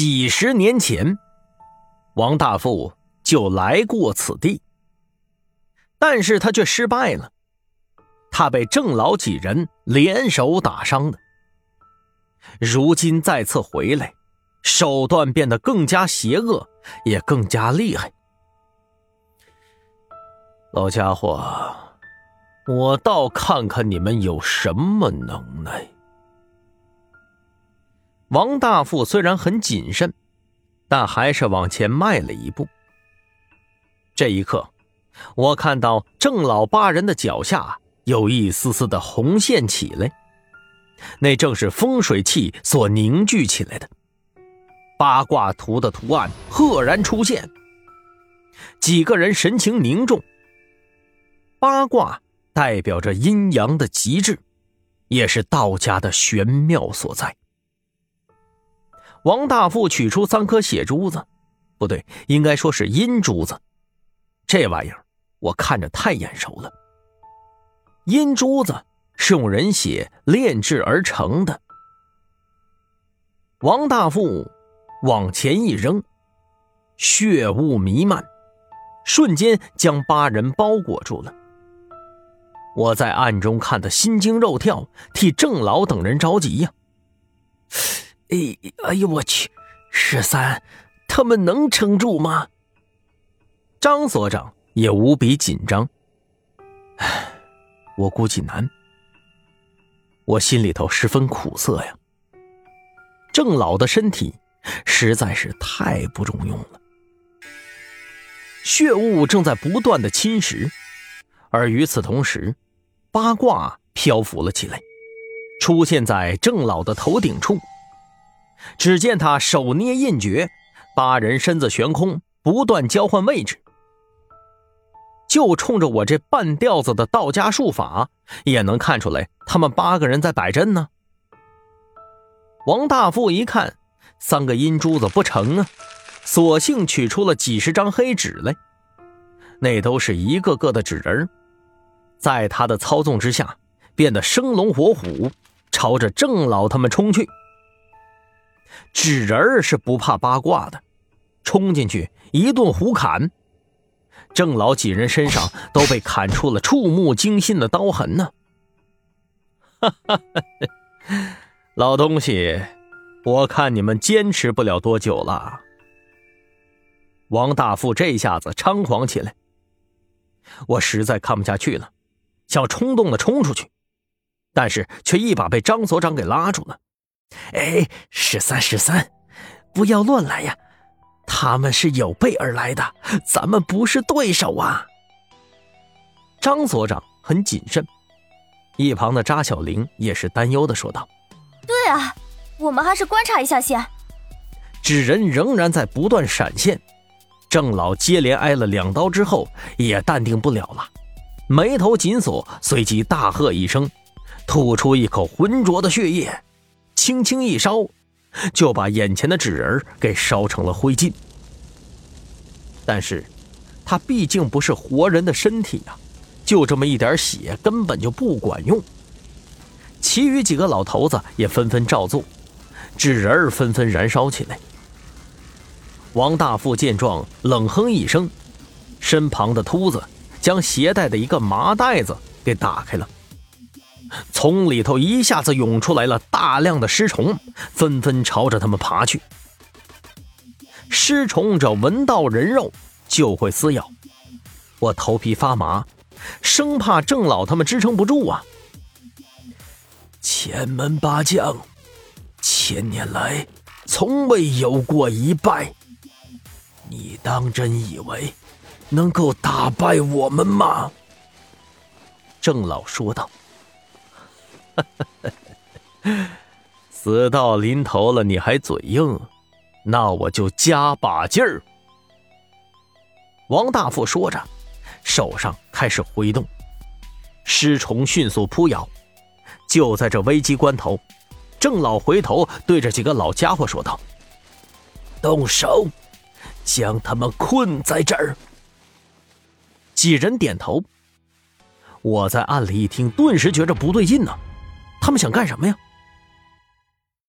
几十年前，王大富就来过此地，但是他却失败了，他被郑老几人联手打伤的。如今再次回来，手段变得更加邪恶，也更加厉害。老家伙，我倒看看你们有什么能耐。王大富虽然很谨慎，但还是往前迈了一步。这一刻，我看到郑老八人的脚下有一丝丝的红线起来，那正是风水气所凝聚起来的。八卦图的图案赫然出现，几个人神情凝重。八卦代表着阴阳的极致，也是道家的玄妙所在。王大富取出三颗血珠子，不对，应该说是阴珠子。这玩意儿我看着太眼熟了。阴珠子是用人血炼制而成的。王大富往前一扔，血雾弥漫，瞬间将八人包裹住了。我在暗中看得心惊肉跳，替郑老等人着急呀。哎，哎呦我去！十三，他们能撑住吗？张所长也无比紧张。唉，我估计难。我心里头十分苦涩呀。郑老的身体实在是太不中用了，血雾正在不断的侵蚀，而与此同时，八卦漂浮了起来，出现在郑老的头顶处。只见他手捏印诀，八人身子悬空，不断交换位置。就冲着我这半吊子的道家术法，也能看出来他们八个人在摆阵呢。王大富一看，三个阴珠子不成啊，索性取出了几十张黑纸来，那都是一个个的纸人，在他的操纵之下，变得生龙活虎，朝着郑老他们冲去。纸人是不怕八卦的，冲进去一顿胡砍，郑老几人身上 都被砍出了触目惊心的刀痕呢。哈哈，老东西，我看你们坚持不了多久了。王大富这下子猖狂起来，我实在看不下去了，想冲动的冲出去，但是却一把被张所长给拉住了。哎，十三十三，不要乱来呀！他们是有备而来的，咱们不是对手啊。张所长很谨慎，一旁的扎小玲也是担忧的说道：“对啊，我们还是观察一下先。”纸人仍然在不断闪现，郑老接连挨了两刀之后，也淡定不了了，眉头紧锁，随即大喝一声，吐出一口浑浊的血液。轻轻一烧，就把眼前的纸人给烧成了灰烬。但是，他毕竟不是活人的身体呀，就这么一点血根本就不管用。其余几个老头子也纷纷照做，纸人纷纷燃烧起来。王大富见状，冷哼一声，身旁的秃子将携带的一个麻袋子给打开了。从里头一下子涌出来了大量的尸虫，纷纷朝着他们爬去。尸虫只要闻到人肉就会撕咬，我头皮发麻，生怕郑老他们支撑不住啊！前门八将，千年来从未有过一败，你当真以为能够打败我们吗？郑老说道。死到临头了，你还嘴硬，那我就加把劲儿。王大富说着，手上开始挥动，尸虫迅速扑咬。就在这危机关头，郑老回头对着几个老家伙说道：“动手，将他们困在这儿。”几人点头。我在暗里一听，顿时觉着不对劲呢。他们想干什么呀？